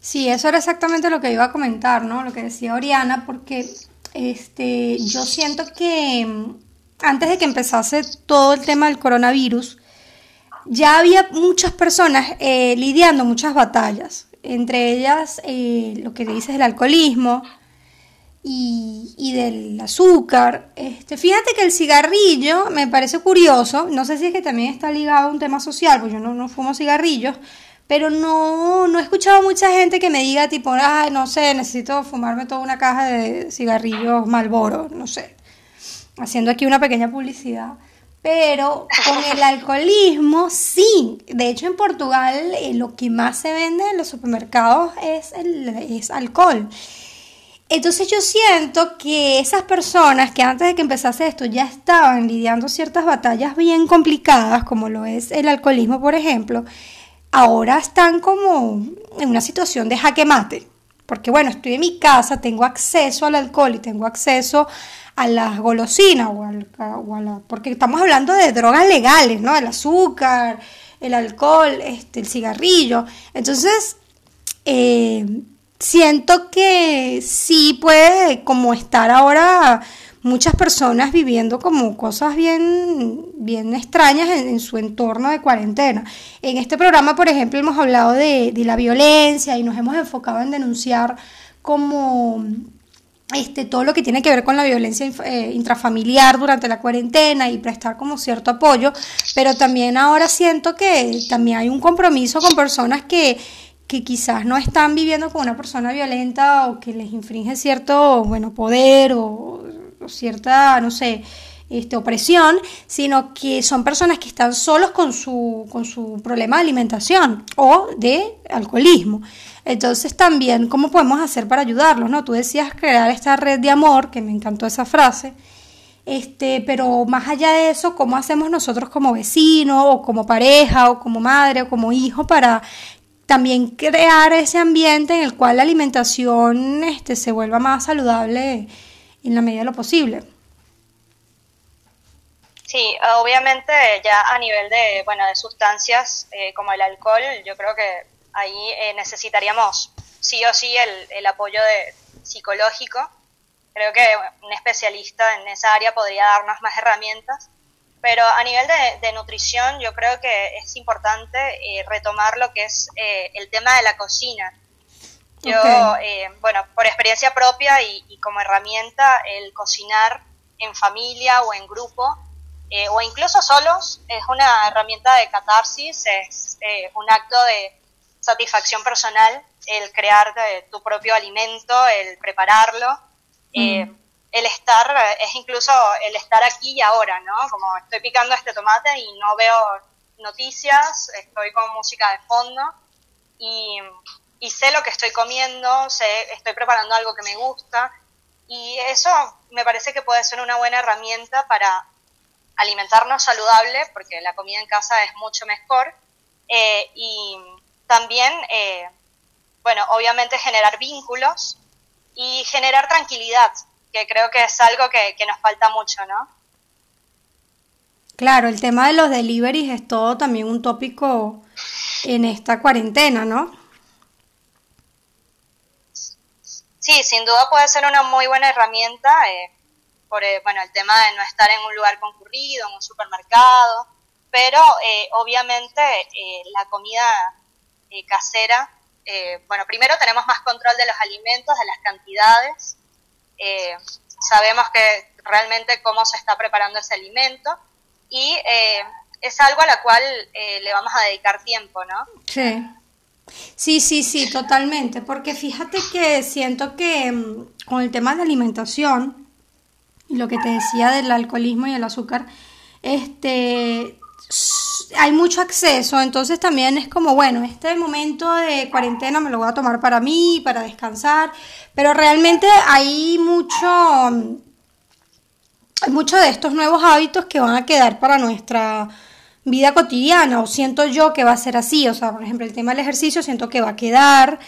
Sí, eso era exactamente lo que iba a comentar, ¿no? Lo que decía Oriana, porque este, yo siento que antes de que empezase todo el tema del coronavirus, ya había muchas personas eh, lidiando muchas batallas, entre ellas eh, lo que dices del alcoholismo y, del azúcar. Este, fíjate que el cigarrillo me parece curioso, no sé si es que también está ligado a un tema social, pues yo no, fumo cigarrillos, pero no, no he escuchado mucha gente que me diga tipo, no sé, necesito fumarme toda una caja de cigarrillos Malboro, no sé, haciendo aquí una pequeña publicidad. Pero con el alcoholismo, sí. De hecho, en Portugal eh, lo que más se vende en los supermercados es, el, es alcohol. Entonces yo siento que esas personas que antes de que empezase esto ya estaban lidiando ciertas batallas bien complicadas, como lo es el alcoholismo, por ejemplo, ahora están como en una situación de jaque mate. Porque bueno, estoy en mi casa, tengo acceso al alcohol y tengo acceso a las golosinas o, al, a porque estamos hablando de drogas legales, ¿no? El azúcar, el alcohol, este, el cigarrillo. Entonces, eh, siento que sí puede como estar ahora muchas personas viviendo como cosas bien, bien extrañas en, su entorno de cuarentena. En este programa, por ejemplo, hemos hablado de, de la violencia y nos hemos enfocado en denunciar como este, todo lo que tiene que ver con la violencia eh, intrafamiliar durante la cuarentena y prestar como cierto apoyo, pero también ahora siento que también hay un compromiso con personas que, que quizás no están viviendo con una persona violenta o que les infringe cierto, bueno, poder o cierta, no sé, este, opresión, sino que son personas que están solos con su, con su problema de alimentación o de alcoholismo. Entonces también, ¿cómo podemos hacer para ayudarlos? ¿no? Tú decías crear esta red de amor, que me encantó esa frase, este, pero más allá de eso, ¿cómo hacemos nosotros como vecino o como pareja o como madre o como hijo para también crear ese ambiente en el cual la alimentación este, se vuelva más saludable en la medida de lo posible? Sí, obviamente ya a nivel de, bueno, de sustancias eh, como el alcohol, yo creo que ahí eh, necesitaríamos sí o sí el, el apoyo de, psicológico. Creo que un especialista en esa área podría darnos más herramientas. Pero a nivel de, nutrición, yo creo que es importante eh, retomar lo que es el tema de la cocina. Yo, bueno, por experiencia propia y, y, como herramienta, el cocinar en familia o en grupo eh, o incluso solos, es una herramienta de catarsis, es eh, un acto de satisfacción personal el crear tu propio alimento, el prepararlo, eh, mm. el estar, es incluso el estar aquí y ahora, ¿no? Como estoy picando este tomate y no veo noticias, estoy con música de fondo y, y sé lo que estoy comiendo, sé, estoy preparando algo que me gusta y eso me parece que puede ser una buena herramienta para alimentarnos saludable, porque la comida en casa es mucho mejor, eh, y también, eh, bueno, obviamente generar vínculos y generar tranquilidad, que creo que es algo que, nos falta mucho, ¿no? Claro, el tema de los deliveries es todo también un tópico en esta cuarentena, ¿no? Sí, sin duda puede ser una muy buena herramienta. Eh, por eh, bueno, el tema de no estar en un lugar concurrido, en un supermercado, pero eh, obviamente eh, la comida casera, bueno, primero tenemos más control de los alimentos, de las cantidades, sabemos que realmente cómo se está preparando ese alimento y es algo a la cual le vamos a dedicar tiempo, ¿no? Sí. Sí, sí, sí, totalmente, porque fíjate que siento que mm, con el tema de alimentación, y lo que te decía del alcoholismo y el azúcar, este hay mucho acceso, entonces también es como, bueno, este momento de cuarentena me lo voy a tomar para mí, para descansar, pero realmente hay mucho, hay mucho de estos nuevos hábitos que van a quedar para nuestra vida cotidiana, o siento yo que va a ser así, o sea, por ejemplo, el tema del ejercicio siento que va a quedar,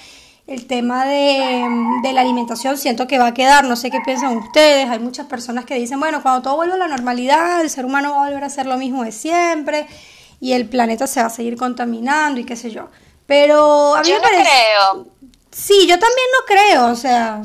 el tema de, la alimentación siento que va a quedar, no sé qué piensan ustedes, hay muchas personas que dicen, bueno, cuando todo vuelva a la normalidad, el ser humano va a volver a hacer lo mismo de siempre y el planeta se va a seguir contaminando y qué sé yo. Pero a mí yo me parece... creo. Sí, yo también no creo, o sea,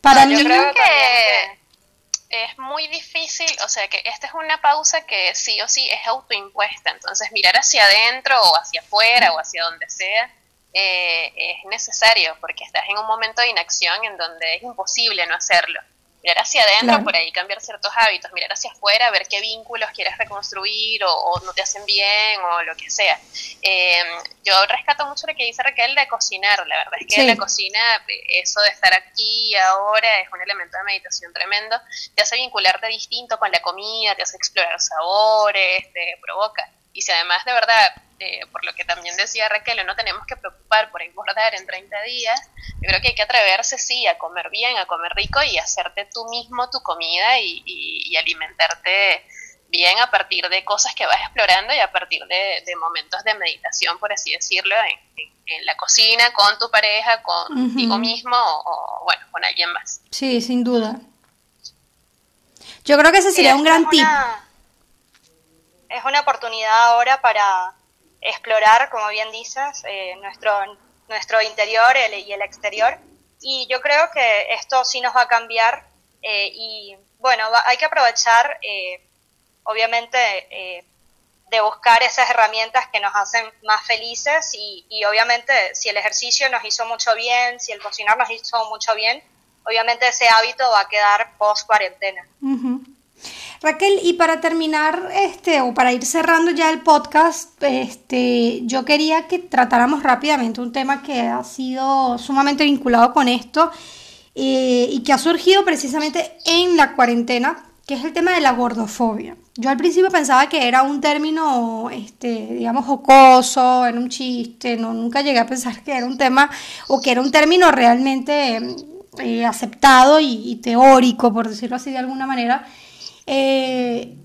para mí... Yo creo que es muy difícil, o sea que esta es una pausa que sí o sí es autoimpuesta, entonces mirar hacia adentro o hacia afuera o hacia donde sea eh, es necesario porque estás en un momento de inacción en donde es imposible no hacerlo. Mirar hacia adentro, por ahí cambiar ciertos hábitos, mirar hacia afuera, ver qué vínculos quieres reconstruir o, no te hacen bien o lo que sea. Em, yo rescato mucho lo que dice Raquel de cocinar, la verdad es que la cocina, eso de estar aquí ahora es un elemento de meditación tremendo, te hace vincularte distinto con la comida, te hace explorar sabores, te provoca. Y si además de verdad eh, por lo que también decía Raquel, no tenemos que preocupar por engordar en 30 días, yo creo que hay que atreverse, sí, a comer bien, a comer rico y hacerte tú mismo tu comida y, alimentarte bien a partir de cosas que vas explorando y a partir de, momentos de meditación, por así decirlo, en, la cocina, con tu pareja, contigo mismo o, bueno, con alguien más. Sí, sin duda. Yo creo que ese sería un gran tip. Es una oportunidad ahora para explorar, como bien dices, eh, nuestro, nuestro interior y el exterior. Y yo creo que esto sí nos va a cambiar eh, y bueno, hay que aprovechar, eh, obviamente, de buscar esas herramientas que nos hacen más felices y, obviamente si el ejercicio nos hizo mucho bien, si el cocinar nos hizo mucho bien, obviamente ese hábito va a quedar post cuarentena. Raquel, y para terminar, este, o para ir cerrando ya el podcast, este, yo quería que tratáramos rápidamente un tema que ha sido sumamente vinculado con esto eh, y que ha surgido precisamente en la cuarentena, que es el tema de la gordofobia. Yo al principio pensaba que era un término, este, digamos, jocoso, era un chiste, no, nunca llegué a pensar que era un tema o que era un término realmente eh, aceptado y teórico, por decirlo así de alguna manera. Eh,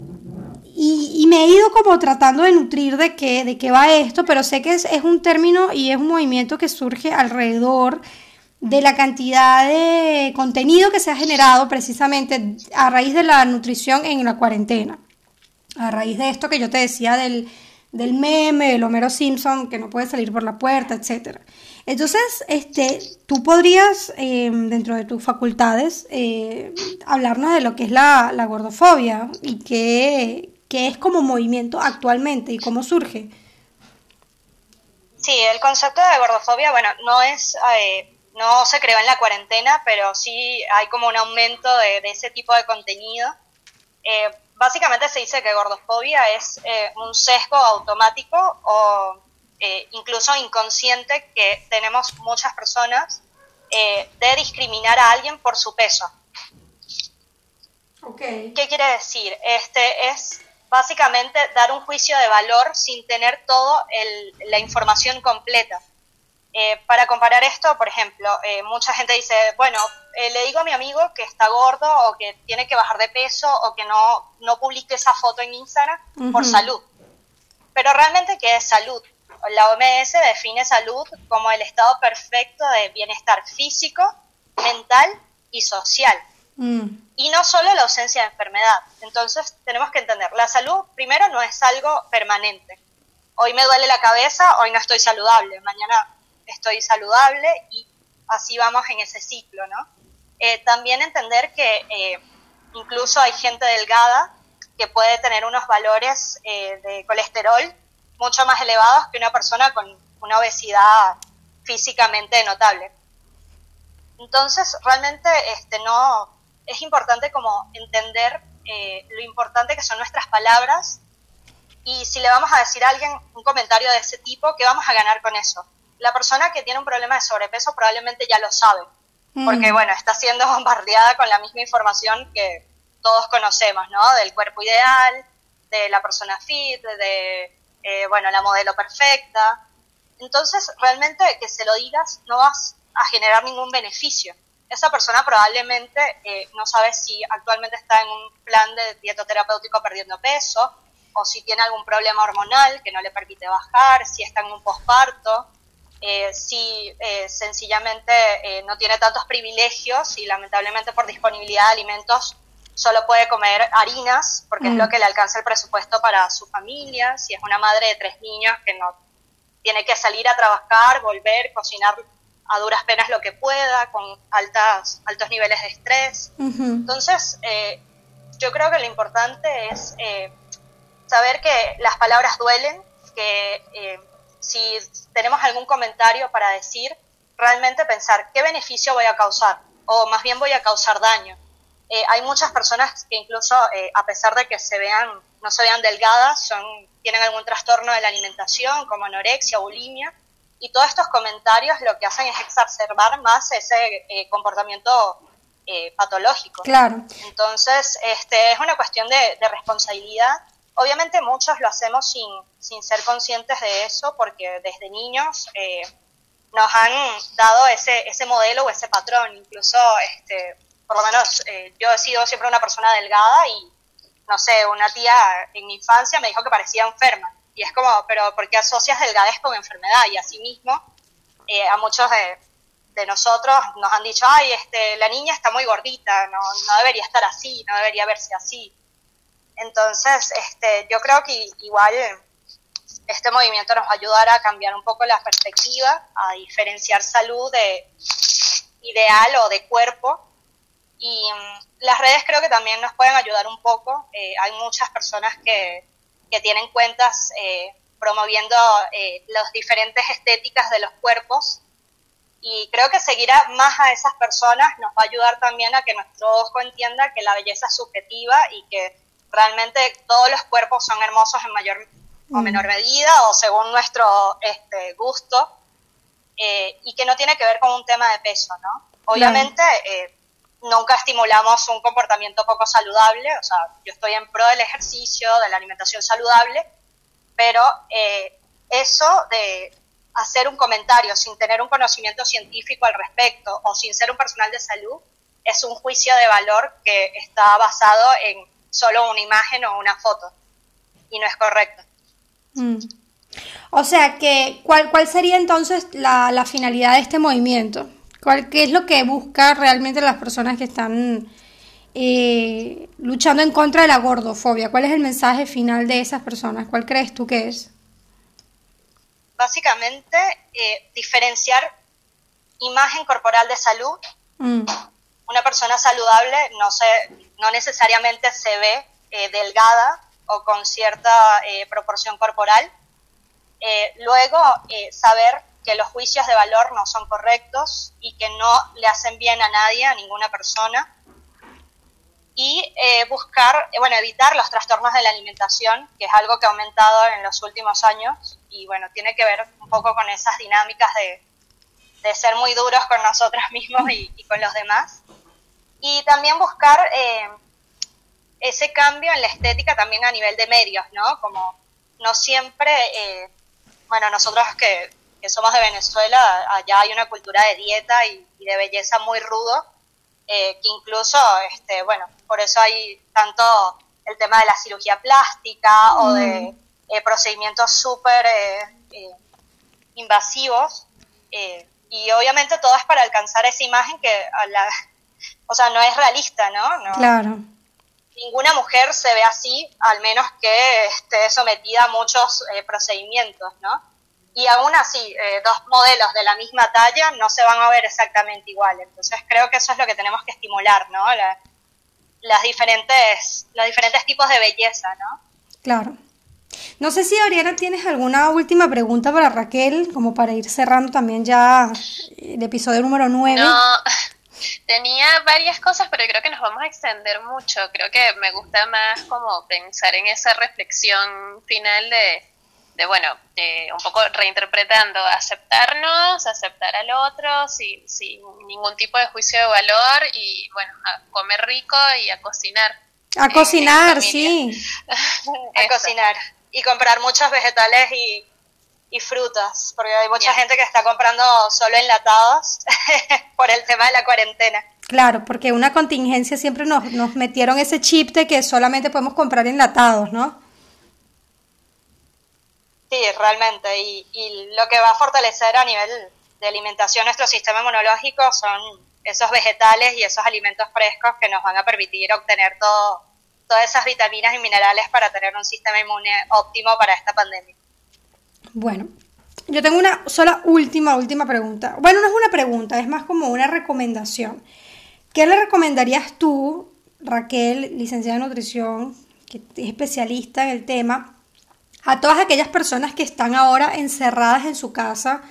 y, me he ido como tratando de nutrir de qué, de qué va esto, pero sé que es, un término y es un movimiento que surge alrededor de la cantidad de contenido que se ha generado precisamente a raíz de la nutrición en la cuarentena. A raíz de esto que yo te decía del, del meme, del Homero Simpson, que no puede salir por la puerta, etcétera. Entonces, este, tú podrías, em, dentro de tus facultades, eh, hablarnos de lo que es la, gordofobia y qué, es como movimiento actualmente y cómo surge. Sí, el concepto de gordofobia, bueno, no es, eh, no se creó en la cuarentena, pero sí hay como un aumento de, ese tipo de contenido. Eh, básicamente se dice que gordofobia es un sesgo automático o eh, incluso inconsciente que tenemos muchas personas eh, de discriminar a alguien por su peso. ¿Qué quiere decir? Este es básicamente dar un juicio de valor sin tener toda la información completa. Eh, para comparar esto, por ejemplo, mucha gente dice, bueno, le digo a mi amigo que está gordo o que tiene que bajar de peso o que no, no publique esa foto en Instagram por salud. Pero realmente, ¿qué es salud? La OMS define salud como el estado perfecto de bienestar físico, mental y social. Mm. Y no solo la ausencia de enfermedad. Entonces tenemos que entender, la salud primero no es algo permanente. Hoy me duele la cabeza, hoy no estoy saludable, mañana estoy saludable y así vamos en ese ciclo, ¿no? Eh, también entender que eh, incluso hay gente delgada que puede tener unos valores eh, de colesterol mucho más elevados que una persona con una obesidad físicamente notable. Entonces, realmente este, no, es importante como entender eh, lo importante que son nuestras palabras y si le vamos a decir a alguien un comentario de ese tipo, ¿qué vamos a ganar con eso? La persona que tiene un problema de sobrepeso probablemente ya lo sabe, mm. porque bueno, está siendo bombardeada con la misma información que todos conocemos, ¿no? Del cuerpo ideal, de la persona fit, de eh, bueno, la modelo perfecta. Entonces, realmente que se lo digas no vas a generar ningún beneficio. Esa persona probablemente eh, no sabe si actualmente está en un plan de dietoterapéutico perdiendo peso o si tiene algún problema hormonal que no le permite bajar, si está en un posparto, eh, si sencillamente no tiene tantos privilegios y lamentablemente por disponibilidad de alimentos solo puede comer harinas porque es lo mm. que le alcanza el presupuesto para su familia, si es una madre de tres niños que no tiene que salir a trabajar, volver, cocinar a duras penas lo que pueda, con altas, altos niveles de estrés. Entonces, eh, yo creo que lo importante es eh, saber que las palabras duelen, que eh, si tenemos algún comentario para decir, realmente pensar qué beneficio voy a causar o más bien voy a causar daño. Eh, hay muchas personas que incluso a pesar de que se vean no se vean delgadas, son tienen algún trastorno de la alimentación como anorexia, bulimia y todos estos comentarios lo que hacen es exacerbar más ese comportamiento eh, patológico. Claro. Entonces, este, es una cuestión de, responsabilidad. Obviamente muchos lo hacemos sin, sin, ser conscientes de eso porque desde niños eh, nos han dado ese, ese modelo o ese patrón. Incluso, este, por lo menos eh, yo he sido siempre una persona delgada y, no sé, una tía en mi infancia me dijo que parecía enferma. Y es como, pero ¿por qué asocias delgadez con enfermedad? Y así mismo, a muchos de, de nosotros nos han dicho, ay, este, la niña está muy gordita, no, no debería estar así, no debería verse así. Entonces, este, yo creo que igual este movimiento nos va a ayudar a cambiar un poco la perspectiva, a diferenciar salud de ideal o de cuerpo. Y mm, las redes creo que también nos pueden ayudar un poco. Eh, hay muchas personas que, que tienen cuentas eh, promoviendo eh, las diferentes estéticas de los cuerpos y creo que seguir más a esas personas nos va a ayudar también a que nuestro ojo entienda que la belleza es subjetiva y que realmente todos los cuerpos son hermosos en mayor o mm. menor medida o según nuestro este, gusto eh, y que no tiene que ver con un tema de peso, ¿no? Obviamente eh, nunca estimulamos un comportamiento poco saludable, o sea, yo estoy en pro del ejercicio, de la alimentación saludable, pero eh, eso de hacer un comentario sin tener un conocimiento científico al respecto o sin ser un personal de salud es un juicio de valor que está basado en solo una imagen o una foto y no es correcto. Mm. O sea que, ¿cuál, ¿cuál sería entonces la, la finalidad de este movimiento? ¿Cuál, ¿Qué es lo que busca realmente las personas que están eh, luchando en contra de la gordofobia? ¿Cuál es el mensaje final de esas personas? ¿Cuál crees tú que es? básicamente eh, diferenciar imagen corporal de salud. Mm. Una persona saludable no, se, no necesariamente se ve eh, delgada o con cierta eh, proporción corporal. luego, saber que los juicios de valor no son correctos y que no le hacen bien a nadie, a ninguna persona y eh, buscar, eh, bueno, evitar los trastornos de la alimentación, que es algo que ha aumentado en los últimos años y bueno, tiene que ver un poco con esas dinámicas de, de ser muy duros con nosotros mismos y, con los demás. Y también buscar eh, ese cambio en la estética también a nivel de medios, ¿no? Como no siempre, bueno, nosotros que, que, somos de Venezuela, allá hay una cultura de dieta y, y de belleza muy rudo, que incluso, este, bueno, por eso hay tanto el tema de la cirugía plástica o de mm. eh, procedimientos súper eh, eh, invasivos. y obviamente todo es para alcanzar esa imagen que, la, o sea, no es realista, ¿no? Claro. Ninguna mujer se ve así, al menos que esté sometida a muchos procedimientos, ¿no? Y aún así dos modelos de la misma talla no se van a ver exactamente igual. Entonces creo que eso es lo que tenemos que estimular, ¿no? las diferentes, los diferentes tipos de belleza, ¿no? Claro. No sé si Ariana tienes alguna última pregunta para Raquel, como para ir cerrando también ya el episodio número 9. No, tenía varias cosas, pero creo que nos vamos a extender mucho. Creo que me gusta más como pensar en esa reflexión final de de bueno, un poco reinterpretando, aceptarnos, aceptar al otro sin, sin ningún tipo de juicio de valor y bueno, a comer rico y a cocinar. A cocinar, sí. a cocinar y comprar muchos vegetales y, y frutas, porque hay mucha gente que está comprando solo enlatados por el tema de la cuarentena. Claro, porque una contingencia siempre nos, nos metieron ese chip de que solamente podemos comprar enlatados, ¿no? Sí, realmente. Y, lo que va a fortalecer a nivel de alimentación nuestro sistema inmunológico son esos vegetales y esos alimentos frescos que nos van a permitir obtener todo, todas esas vitaminas y minerales para tener un sistema inmune óptimo para esta pandemia. Bueno, yo tengo una sola última, última pregunta. Bueno, no es una pregunta, es más como una recomendación. ¿Qué le recomendarías tú Raquel, licenciada en nutrición, que es especialista en el tema, a todas aquellas personas que están ahora encerradas en su casa,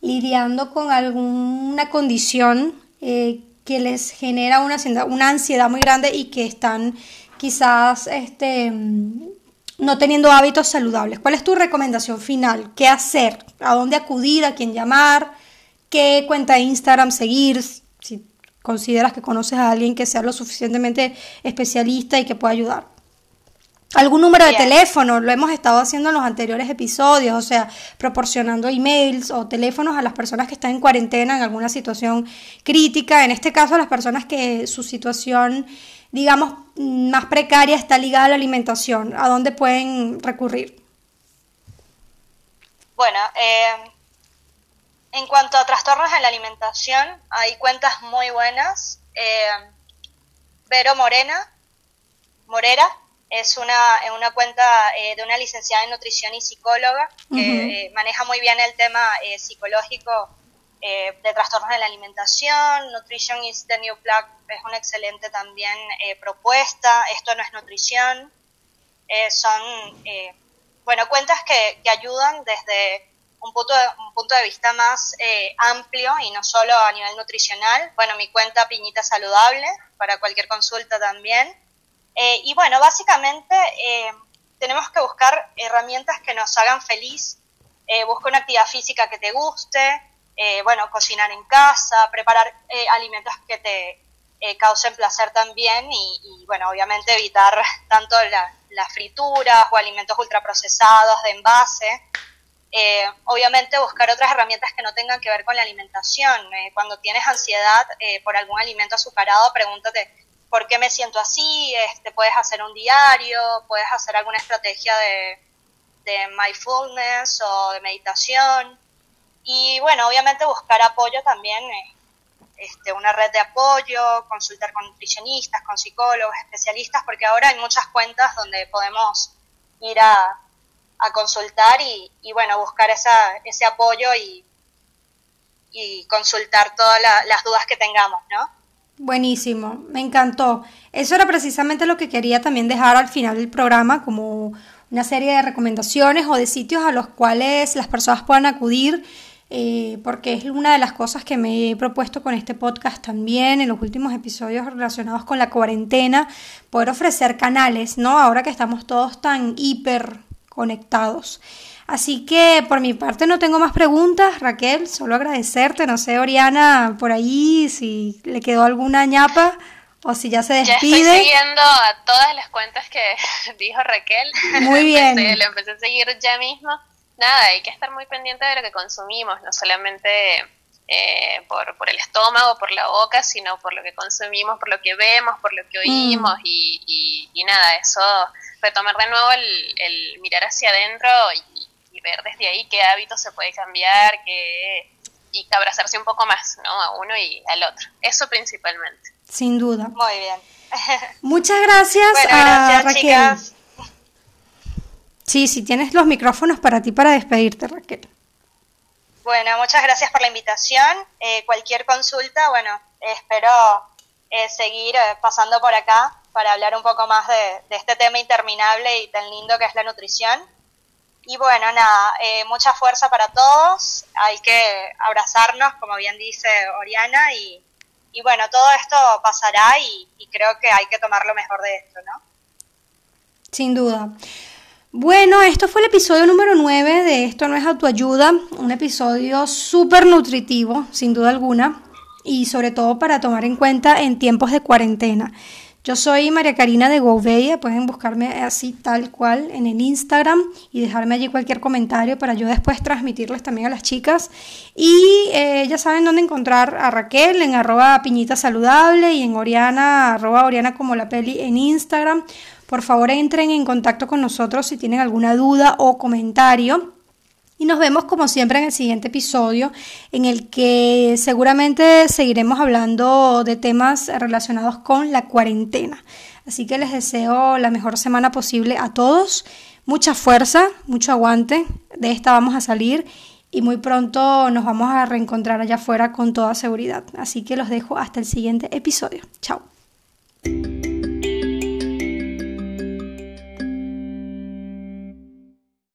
lidiando con alguna condición eh, que les genera una, una ansiedad muy grande y que están quizás este, no teniendo hábitos saludables. ¿Cuál es tu recomendación final? ¿Qué hacer? ¿A dónde acudir? ¿A quién llamar? ¿Qué cuenta de Instagram seguir? Si consideras que conoces a alguien que sea lo suficientemente especialista y que pueda ayudar. Algún número de teléfono, lo hemos estado haciendo en los anteriores episodios, o sea, proporcionando emails o teléfonos a las personas que están en cuarentena en alguna situación crítica, en este caso a las personas que su situación, digamos, más precaria está ligada a la alimentación, ¿a dónde pueden recurrir? Bueno, eh, en cuanto a trastornos en la alimentación, hay cuentas muy buenas. Eh, Vero Morena, Morera, es una, una cuenta eh, de una licenciada en nutrición y psicóloga que eh, maneja muy bien el tema eh, psicológico de trastornos de la alimentación. Nutrition is the New Black es una excelente también propuesta. Esto no es nutrición. son, bueno, cuentas que, que, ayudan desde un punto de, un punto de vista más amplio y no solo a nivel nutricional. Bueno, mi cuenta Piñita Saludable para cualquier consulta también eh, y bueno, básicamente eh, tenemos que buscar herramientas que nos hagan feliz. Eh, busca una actividad física que te guste, bueno, cocinar en casa, preparar alimentos que te causen placer también y, bueno, obviamente evitar tanto las frituras o alimentos ultraprocesados de envase. obviamente buscar otras herramientas que no tengan que ver con la alimentación. cuando tienes ansiedad por algún alimento azucarado, pregúntate por qué me siento así, este, puedes hacer un diario, puedes hacer alguna estrategia de, de mindfulness o de meditación. Y bueno, obviamente buscar apoyo también, eh, este, una red de apoyo, consultar con nutricionistas, con psicólogos, especialistas, porque ahora hay muchas cuentas donde podemos ir a, a consultar y, y, bueno, buscar esa, ese apoyo y, y consultar todas las dudas que tengamos, ¿no? Buenísimo, me encantó. Eso era precisamente lo que quería también dejar al final del programa, como una serie de recomendaciones o de sitios a los cuales las personas puedan acudir, eh, porque es una de las cosas que me he propuesto con este podcast también en los últimos episodios relacionados con la cuarentena, poder ofrecer canales, ¿no? Ahora que estamos todos tan hiper conectados. Así que por mi parte no tengo más preguntas, Raquel, solo agradecerte, no sé, Oriana, por ahí si le quedó alguna ñapa o si ya se despide. Ya estoy siguiendo a todas las cuentas que dijo Raquel. Muy bien. lo empecé a seguir ya mismo. Nada, hay que estar muy pendiente de lo que consumimos, no solamente eh, por, por el estómago, por la boca, sino por lo que consumimos, por lo que vemos, por lo que oímos mm. y, y, nada, eso, retomar de nuevo el, el mirar hacia adentro y, ver desde ahí qué hábitos se puede cambiar, qué, y abrazarse un poco más, ¿no? A uno y al otro. Eso principalmente. Sin duda. Muy bien. Muchas gracias, a Raquel. Sí, sí, tienes los micrófonos para ti para despedirte, Raquel. Bueno, muchas gracias por la invitación. Eh, cualquier consulta, bueno, espero eh, seguir eh, pasando por acá para hablar un poco más de, de este tema interminable y tan lindo que es la nutrición. Y bueno, nada, eh, mucha fuerza para todos, hay que abrazarnos, como bien dice Oriana, y, y bueno, todo esto pasará y, creo que hay que tomar lo mejor de esto, ¿no? Sin duda. Bueno, esto fue el episodio número 9 de Esto no es autoayuda, un episodio súper nutritivo, sin duda alguna, y sobre todo para tomar en cuenta en tiempos de cuarentena. Yo soy María Karina de Gouveia, pueden buscarme así tal cual en el Instagram y dejarme allí cualquier comentario para yo después transmitirles también a las chicas. Y eh, ya saben dónde encontrar a Raquel en arroba piñita saludable y en Oriana, arroba Oriana como la peli en Instagram. Por favor entren en contacto con nosotros si tienen alguna duda o comentario. Y nos vemos como siempre en el siguiente episodio en el que seguramente seguiremos hablando de temas relacionados con la cuarentena. Así que les deseo la mejor semana posible a todos. Mucha fuerza, mucho aguante. De esta vamos a salir y muy pronto nos vamos a reencontrar allá afuera con toda seguridad. Así que los dejo hasta el siguiente episodio. Chao.